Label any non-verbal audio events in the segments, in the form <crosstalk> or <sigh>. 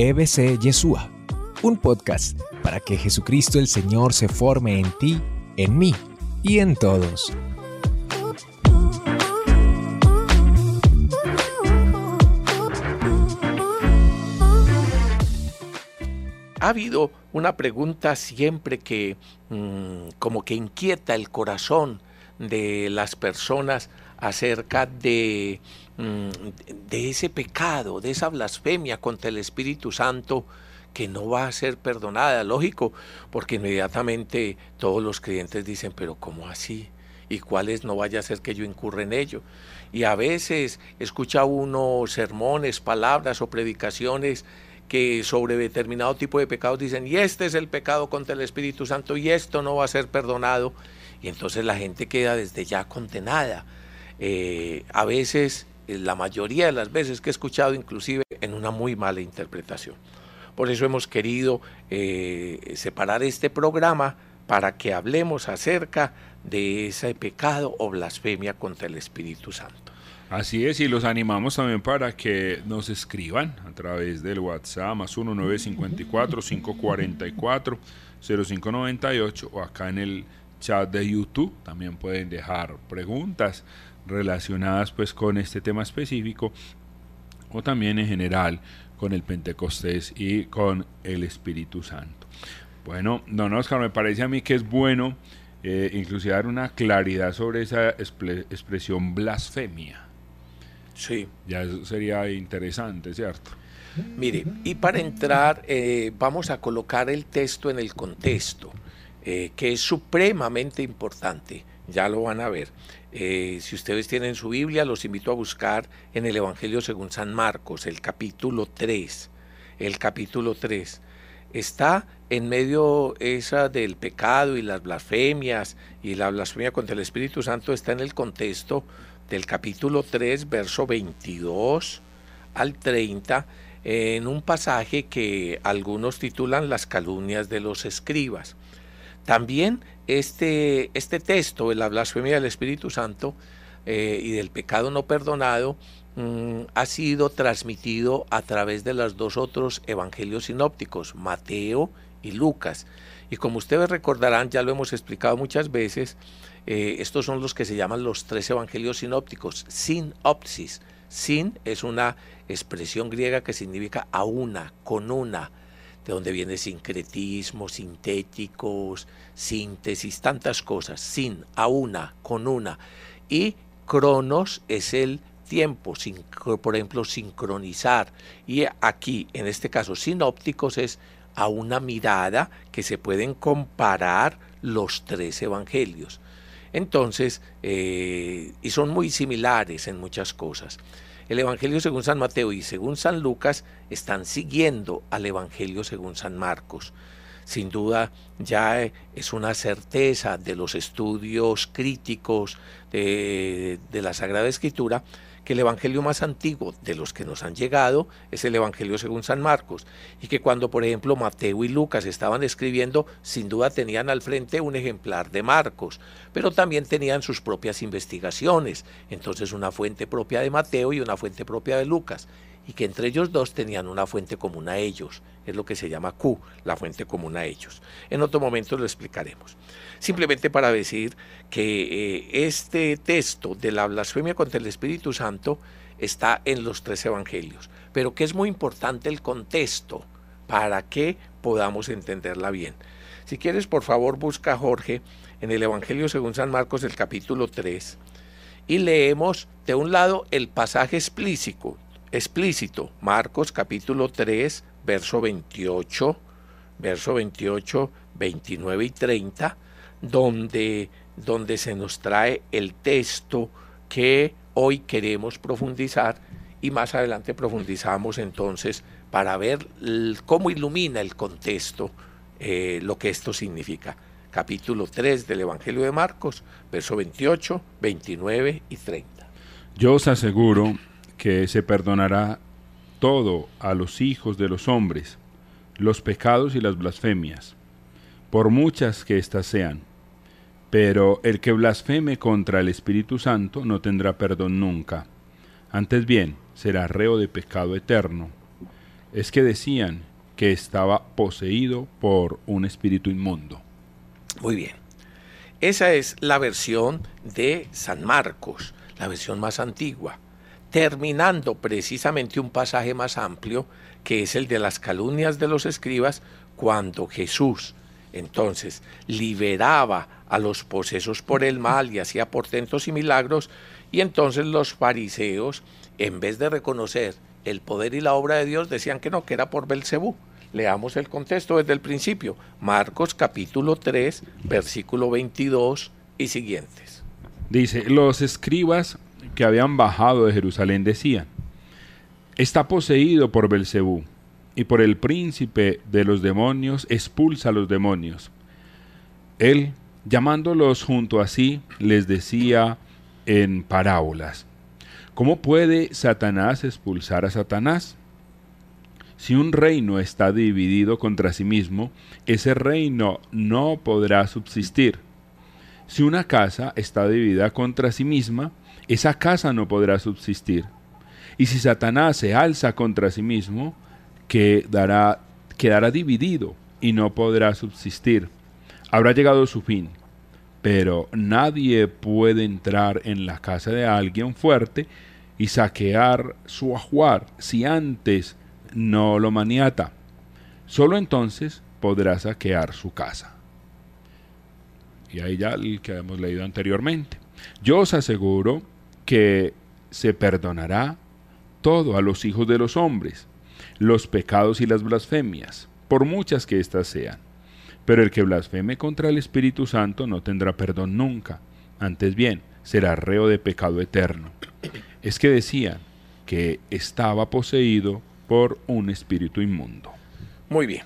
EBC Yeshua, un podcast para que Jesucristo el Señor se forme en ti, en mí y en todos. Ha habido una pregunta siempre que mm, como que inquieta el corazón de las personas acerca de, mm, de ese pecado, de esa blasfemia contra el Espíritu Santo que no va a ser perdonada, lógico, porque inmediatamente todos los creyentes dicen, pero ¿cómo así? ¿Y cuáles no vaya a ser que yo incurra en ello? Y a veces escucha uno sermones, palabras o predicaciones que sobre determinado tipo de pecados dicen, y este es el pecado contra el Espíritu Santo, y esto no va a ser perdonado, y entonces la gente queda desde ya condenada. Eh, a veces, eh, la mayoría de las veces que he escuchado, inclusive en una muy mala interpretación. Por eso hemos querido eh, separar este programa para que hablemos acerca de ese pecado o blasfemia contra el Espíritu Santo. Así es, y los animamos también para que nos escriban a través del WhatsApp más 1954-544-0598 o acá en el chat de YouTube. También pueden dejar preguntas relacionadas pues con este tema específico o también en general con el Pentecostés y con el Espíritu Santo. Bueno, don Oscar, me parece a mí que es bueno eh, inclusive dar una claridad sobre esa expresión blasfemia. Sí. Ya eso sería interesante, ¿cierto? Mire, y para entrar eh, vamos a colocar el texto en el contexto, eh, que es supremamente importante, ya lo van a ver. Eh, si ustedes tienen su Biblia, los invito a buscar en el Evangelio según San Marcos, el capítulo 3. El capítulo 3 está en medio esa del pecado y las blasfemias y la blasfemia contra el Espíritu Santo está en el contexto del capítulo 3, verso 22 al 30, en un pasaje que algunos titulan las calumnias de los escribas. También este, este texto, la blasfemia del Espíritu Santo eh, y del pecado no perdonado, mm, ha sido transmitido a través de los dos otros evangelios sinópticos, Mateo y Lucas. Y como ustedes recordarán, ya lo hemos explicado muchas veces, eh, estos son los que se llaman los tres evangelios sinópticos, sinopsis. Sin es una expresión griega que significa a una, con una, de donde viene sincretismo, sintéticos, síntesis, tantas cosas. Sin, a una, con una. Y cronos es el tiempo, por ejemplo, sincronizar. Y aquí, en este caso, sinópticos es a una mirada que se pueden comparar los tres evangelios. Entonces, eh, y son muy similares en muchas cosas. El Evangelio según San Mateo y según San Lucas están siguiendo al Evangelio según San Marcos. Sin duda ya es una certeza de los estudios críticos de, de la Sagrada Escritura que el Evangelio más antiguo de los que nos han llegado es el Evangelio según San Marcos, y que cuando, por ejemplo, Mateo y Lucas estaban escribiendo, sin duda tenían al frente un ejemplar de Marcos, pero también tenían sus propias investigaciones, entonces una fuente propia de Mateo y una fuente propia de Lucas, y que entre ellos dos tenían una fuente común a ellos, es lo que se llama Q, la fuente común a ellos. En otro momento lo explicaremos simplemente para decir que eh, este texto de la blasfemia contra el Espíritu Santo está en los tres evangelios, pero que es muy importante el contexto para que podamos entenderla bien. Si quieres, por favor, busca Jorge en el Evangelio según San Marcos, el capítulo 3, y leemos de un lado el pasaje explícito, explícito, Marcos capítulo 3, verso 28, verso 28, 29 y 30, donde, donde se nos trae el texto que hoy queremos profundizar y más adelante profundizamos entonces para ver cómo ilumina el contexto eh, lo que esto significa. Capítulo 3 del Evangelio de Marcos, verso 28, 29 y 30. Yo os aseguro que se perdonará todo a los hijos de los hombres, los pecados y las blasfemias, por muchas que éstas sean pero el que blasfeme contra el Espíritu Santo no tendrá perdón nunca. Antes bien, será reo de pecado eterno. es que decían que estaba poseído por un espíritu inmundo. Muy bien. Esa es la versión de San Marcos, la versión más antigua, terminando precisamente un pasaje más amplio, que es el de las calumnias de los escribas, cuando Jesús entonces liberaba a los posesos por el mal y hacía portentos y milagros, y entonces los fariseos, en vez de reconocer el poder y la obra de Dios, decían que no, que era por Belcebú. Leamos el contexto desde el principio. Marcos capítulo 3, versículo 22 y siguientes. Dice, los escribas que habían bajado de Jerusalén decían, está poseído por Belcebú y por el príncipe de los demonios expulsa a los demonios. Él, llamándolos junto a sí, les decía en parábolas, ¿cómo puede Satanás expulsar a Satanás? Si un reino está dividido contra sí mismo, ese reino no podrá subsistir. Si una casa está dividida contra sí misma, esa casa no podrá subsistir. Y si Satanás se alza contra sí mismo, quedará, quedará dividido y no podrá subsistir. Habrá llegado su fin. Pero nadie puede entrar en la casa de alguien fuerte y saquear su ajuar si antes no lo maniata. Solo entonces podrá saquear su casa. Y ahí ya el que hemos leído anteriormente. Yo os aseguro que se perdonará todo a los hijos de los hombres, los pecados y las blasfemias, por muchas que éstas sean. Pero el que blasfeme contra el Espíritu Santo no tendrá perdón nunca, antes bien, será reo de pecado eterno. Es que decían que estaba poseído por un espíritu inmundo. Muy bien.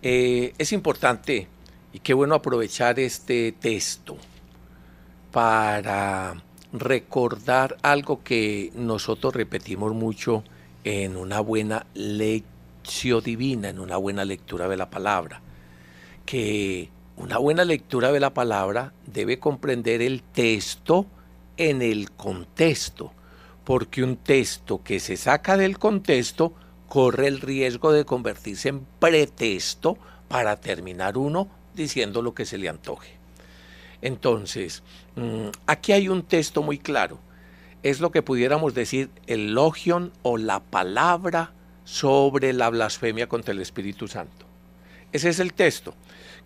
Eh, es importante y qué bueno aprovechar este texto para recordar algo que nosotros repetimos mucho en una buena lección divina, en una buena lectura de la palabra, que una buena lectura de la palabra debe comprender el texto en el contexto porque un texto que se saca del contexto corre el riesgo de convertirse en pretexto para terminar uno diciendo lo que se le antoje. Entonces, mm, aquí hay un texto muy claro. Es lo que pudiéramos decir el logion o la palabra sobre la blasfemia contra el Espíritu Santo. Ese es el texto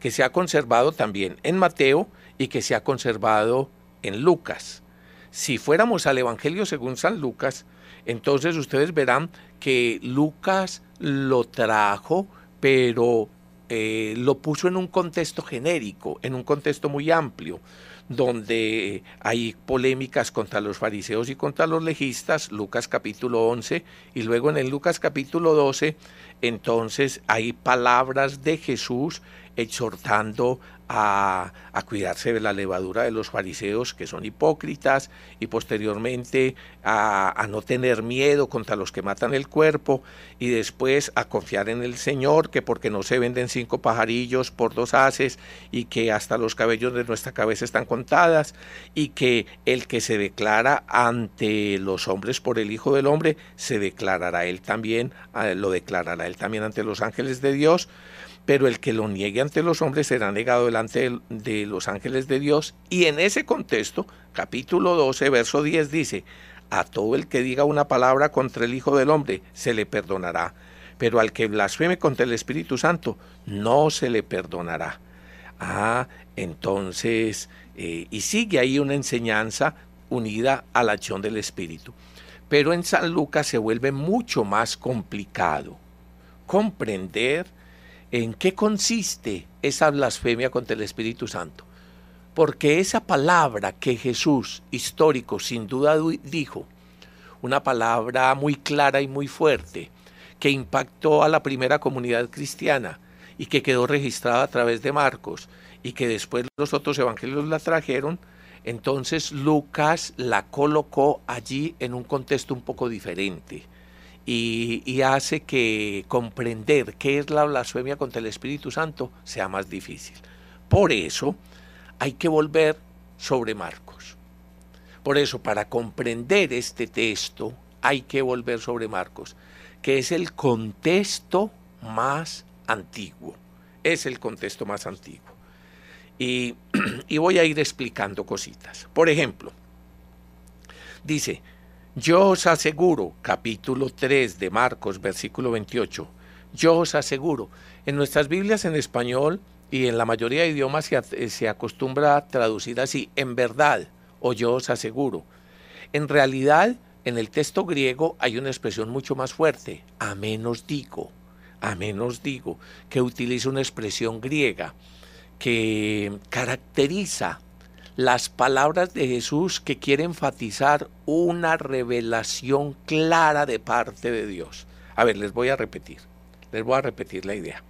que se ha conservado también en Mateo y que se ha conservado en Lucas. Si fuéramos al Evangelio según San Lucas, entonces ustedes verán que Lucas lo trajo, pero eh, lo puso en un contexto genérico, en un contexto muy amplio, donde hay polémicas contra los fariseos y contra los legistas, Lucas capítulo 11, y luego en el Lucas capítulo 12, entonces hay palabras de Jesús exhortando a, cuidarse de la levadura de los fariseos que son hipócritas y posteriormente a, a, no tener miedo contra los que matan el cuerpo y después a confiar en el Señor que porque no se venden cinco pajarillos por dos haces y que hasta los cabellos de nuestra cabeza están contadas y que el que se declara ante los hombres por el Hijo del Hombre se declarará él también, eh, lo declarará él también ante los ángeles de Dios pero el que lo niegue ante los hombres será negado delante de, los ángeles de Dios. Y en ese contexto, capítulo 12, verso 10 dice, a todo el que diga una palabra contra el Hijo del Hombre se le perdonará, pero al que blasfeme contra el Espíritu Santo no se le perdonará. Ah, entonces, eh, y sigue ahí una enseñanza unida a la acción del Espíritu. Pero en San Lucas se vuelve mucho más complicado comprender en qué consiste esa blasfemia contra el Espíritu Santo. Porque esa palabra que Jesús, histórico, sin duda dijo, una palabra muy clara y muy fuerte, que impactó a la primera comunidad cristiana y que quedó registrada a través de Marcos y que después los otros evangelios la trajeron, entonces Lucas la colocó allí en un contexto un poco diferente y, hace que comprender qué es la blasfemia contra el Espíritu Santo sea más difícil. Por eso hay que volver sobre Marcos. Por eso, para comprender este texto, hay que volver sobre Marcos, que es el contexto más antiguo. Es el contexto más antiguo. Y, <clears throat> y voy a ir explicando cositas. Por ejemplo, dice, yo os aseguro, capítulo 3 de Marcos, versículo 28, yo os aseguro, en nuestras Biblias en español y en la mayoría de idiomas se, se acostumbra a traducir así, en verdad, o yo os aseguro. En realidad, en el texto griego hay una expresión mucho más fuerte, a menos digo, a menos digo, que utiliza una expresión griega que caracteriza las palabras de Jesús que quiere enfatizar una revelación clara de parte de Dios. A ver, les voy a repetir, les voy a repetir la idea.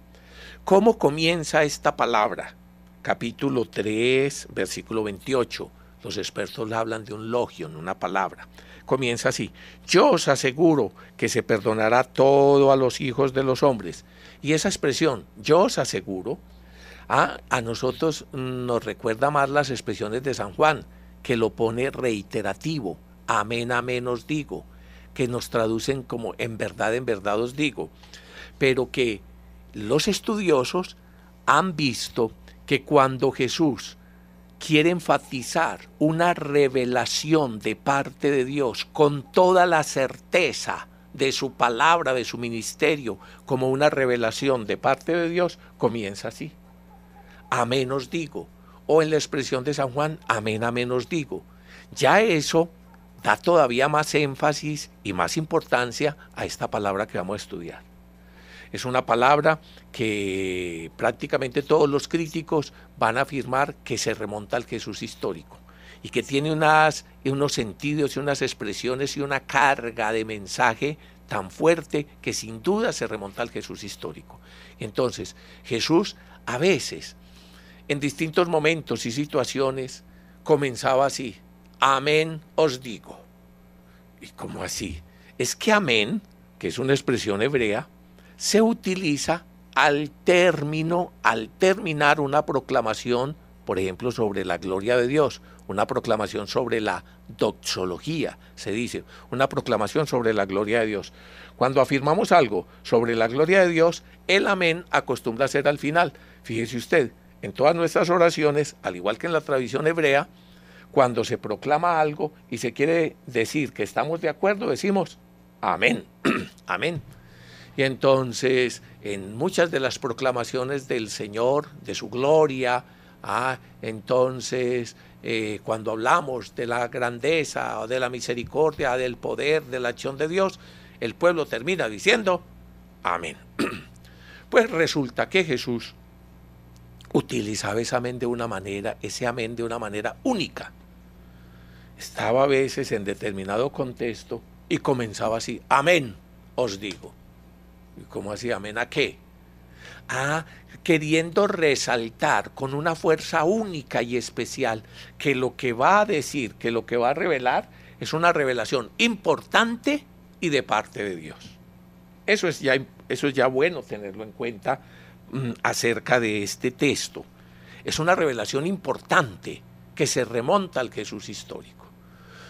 ¿Cómo comienza esta palabra? Capítulo 3, versículo 28. Los expertos hablan de un logio, una palabra. Comienza así. Yo os aseguro que se perdonará todo a los hijos de los hombres. Y esa expresión, yo os aseguro, a, a nosotros nos recuerda más las expresiones de San Juan, que lo pone reiterativo. Amén, amén os digo. Que nos traducen como en verdad, en verdad os digo. Pero que los estudiosos han visto que cuando Jesús quiere enfatizar una revelación de parte de Dios con toda la certeza de su palabra, de su ministerio, como una revelación de parte de Dios, comienza así. Amén os digo. O en la expresión de San Juan, amén, amén os digo. Ya eso da todavía más énfasis y más importancia a esta palabra que vamos a estudiar. Es una palabra que prácticamente todos los críticos van a afirmar que se remonta al Jesús histórico y que tiene unas, unos sentidos y unas expresiones y una carga de mensaje tan fuerte que sin duda se remonta al Jesús histórico. Entonces, Jesús a veces, en distintos momentos y situaciones, comenzaba así, amén os digo. ¿Y cómo así? Es que amén, que es una expresión hebrea, se utiliza al término, al terminar una proclamación, por ejemplo, sobre la gloria de Dios, una proclamación sobre la doxología, se dice, una proclamación sobre la gloria de Dios. Cuando afirmamos algo sobre la gloria de Dios, el amén acostumbra a ser al final. Fíjese usted, en todas nuestras oraciones, al igual que en la tradición hebrea, cuando se proclama algo y se quiere decir que estamos de acuerdo, decimos amén, <clears throat> amén. Y entonces, en muchas de las proclamaciones del Señor, de su gloria, ah, entonces, eh, cuando hablamos de la grandeza, de la misericordia, del poder, de la acción de Dios, el pueblo termina diciendo, amén. <clears throat> Pues resulta que Jesús utilizaba ese amén de una manera, ese amén de una manera única. Estaba a veces en determinado contexto y comenzaba así, amén, os digo. ¿Y cómo así? ¿Amén a qué? Ah, queriendo resaltar con una fuerza única y especial que lo que va a decir, que lo que va a revelar es una revelación importante y de parte de Dios. Eso es ya, eso es ya bueno tenerlo en cuenta acerca de este texto. Es una revelación importante que se remonta al Jesús histórico.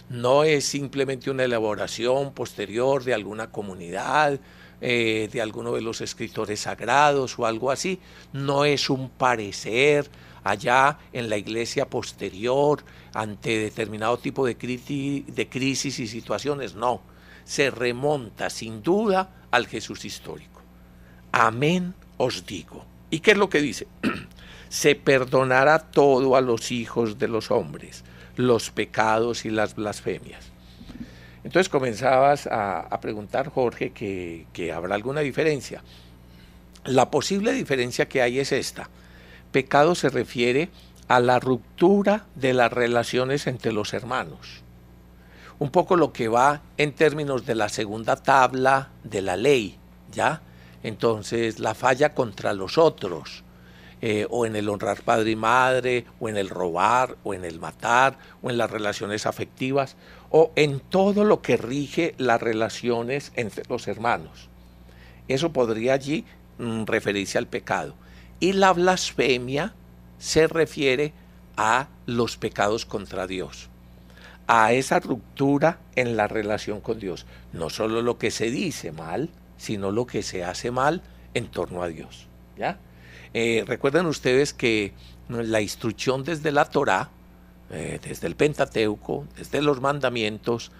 No es simplemente una elaboración posterior de alguna comunidad, eh, de alguno de los escritores sagrados o algo así, no es un parecer allá en la iglesia posterior ante determinado tipo de, de crisis y situaciones, no, se remonta sin duda al Jesús histórico. Amén os digo. ¿Y qué es lo que dice? <clears throat> se perdonará todo a los hijos de los hombres, los pecados y las blasfemias. Entonces comenzabas a, preguntar, Jorge, que, que habrá alguna diferencia. La posible diferencia que hay es esta. Pecado se refiere a la ruptura de las relaciones entre los hermanos. Un poco lo que va en términos de la segunda tabla de la ley, ¿ya? Entonces, la falla contra los otros, eh, o en el honrar padre y madre, o en el robar, o en el matar, o en las relaciones afectivas, o en todo lo que rige las relaciones entre los hermanos. Eso podría allí mm, referirse al pecado. Y la blasfemia se refiere a los pecados contra Dios, a esa ruptura en la relación con Dios. No solo lo que se dice mal, sino lo que se hace mal en torno a Dios. ¿ya? Eh, recuerden ustedes que la instrucción desde la Torá, eh, desde el Pentateuco, desde los mandamientos,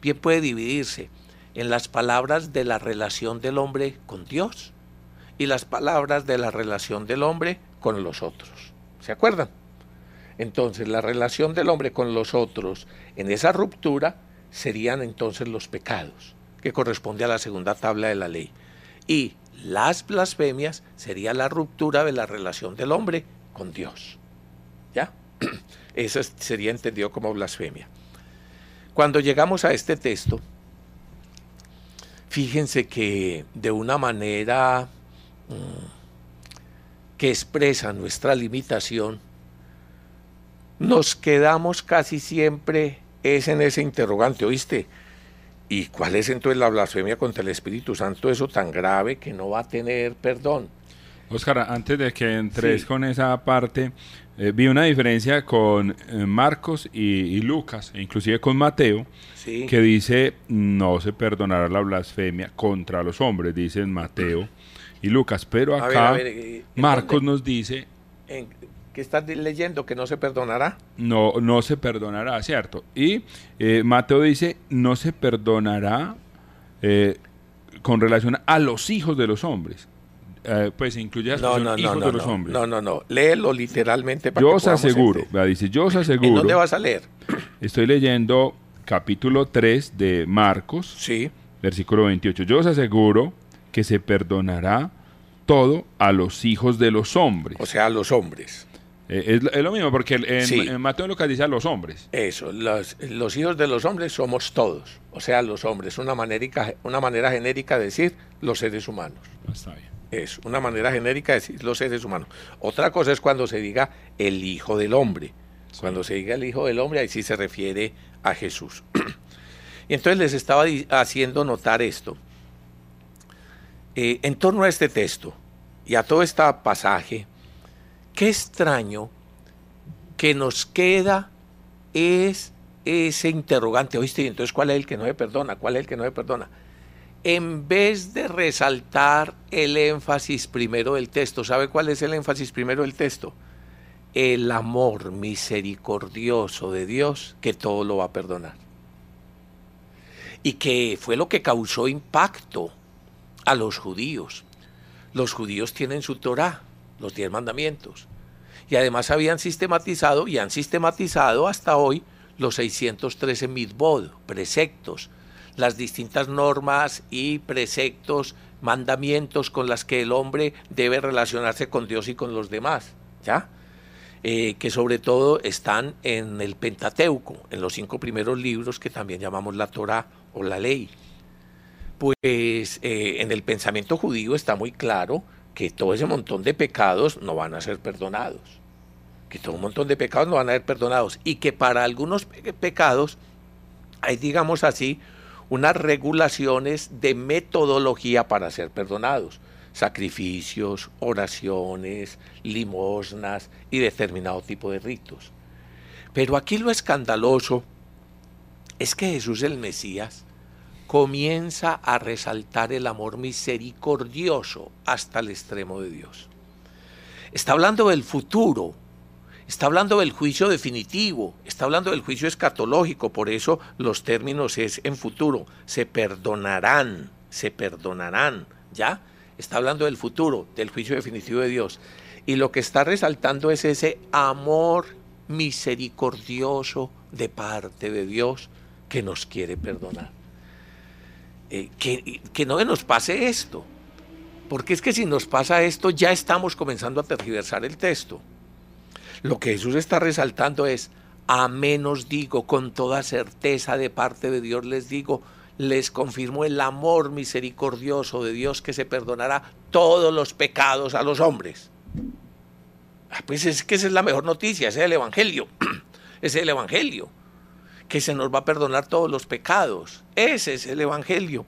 bien puede dividirse en las palabras de la relación del hombre con Dios y las palabras de la relación del hombre con los otros. ¿Se acuerdan? Entonces, la relación del hombre con los otros en esa ruptura serían entonces los pecados, que corresponde a la segunda tabla de la ley. Y las blasfemias sería la ruptura de la relación del hombre con Dios. ¿Ya? <clears throat> Eso sería entendido como blasfemia. Cuando llegamos a este texto, fíjense que de una manera mm, que expresa nuestra limitación, nos quedamos casi siempre es en ese interrogante, ¿oíste? ¿Y cuál es entonces la blasfemia contra el Espíritu Santo, eso tan grave que no va a tener perdón? Oscar, antes de que entres con esa parte, eh, vi una diferencia con eh, Marcos y, Lucas, e inclusive con Mateo, que dice no se perdonará la blasfemia contra los hombres, dicen Mateo y Lucas, pero acá eh, Marcos nos dice... En, ¿Qué estás leyendo? ¿Que no se perdonará? No, no se perdonará, ¿cierto? Y Mateo dice, no se perdonará con relación a los hijos de los hombres. Eh, pues incluye a no, no, hijos de los hombres. No, no, no. Léelo literalmente para yo os aseguro, dice, yo os aseguro. ¿En dónde vas a leer? Estoy leyendo capítulo 3 de Marcos, sí. versículo 28. Yo os aseguro que se perdonará todo a los hijos de los hombres. O sea, a los hombres. Eh, es, lo mismo, porque en, Mateo Lucas dice a los hombres. Eso, los, los, hijos de los hombres somos todos. O sea, los hombres. Una manera, una manera genérica de decir los seres humanos. Está bien. Es una manera genérica de decir los seres humanos. Otra cosa es cuando se diga el Hijo del Hombre. Cuando se diga el Hijo del Hombre, ahí sí se refiere a Jesús. <clears throat> y entonces les estaba haciendo notar esto. Eh, en torno a este texto y a todo este pasaje, qué extraño que nos queda es ese interrogante, oíste, entonces ¿cuál es el que no me perdona? ¿Cuál es el que no me perdona? en vez de resaltar el énfasis primero del texto, ¿sabe cuál es el énfasis primero del texto? El amor misericordioso de Dios que todo lo va a perdonar. Y que fue lo que causó impacto a los judíos. Los judíos tienen su Torah, los diez mandamientos. Y además habían sistematizado y han sistematizado hasta hoy los 613 mitzvot, preceptos, las distintas normas y preceptos, mandamientos con las que el hombre debe relacionarse con Dios y con los demás, ¿ya? Eh, que sobre todo están en el Pentateuco, en los cinco primeros libros que también llamamos la Torah o la ley. Pues eh, en el pensamiento judío está muy claro que todo ese montón de pecados no van a ser perdonados, que todo un montón de pecados no van a ser perdonados. Y que para algunos pecados hay, digamos así, unas regulaciones de metodología para ser perdonados, sacrificios, oraciones, limosnas y determinado tipo de ritos. Pero aquí lo escandaloso es que Jesús el Mesías comienza a resaltar el amor misericordioso hasta el extremo de Dios. Está hablando del futuro, Está hablando del juicio definitivo, está hablando del juicio escatológico, por eso los términos es en futuro. Se perdonarán, se perdonarán, ¿ya? Está hablando del futuro, del juicio definitivo de Dios. Y lo que está resaltando es ese amor misericordioso de parte de Dios que nos quiere perdonar. Eh, que, que no nos pase esto, porque es que si nos pasa esto ya estamos comenzando a tergiversar el texto. Lo que Jesús está resaltando es, a menos digo, con toda certeza de parte de Dios les digo, les confirmo el amor misericordioso de Dios que se perdonará todos los pecados a los hombres. Ah, pues es que esa es la mejor noticia, ese es el Evangelio, <clears throat> ese es el Evangelio, que se nos va a perdonar todos los pecados, ese es el Evangelio.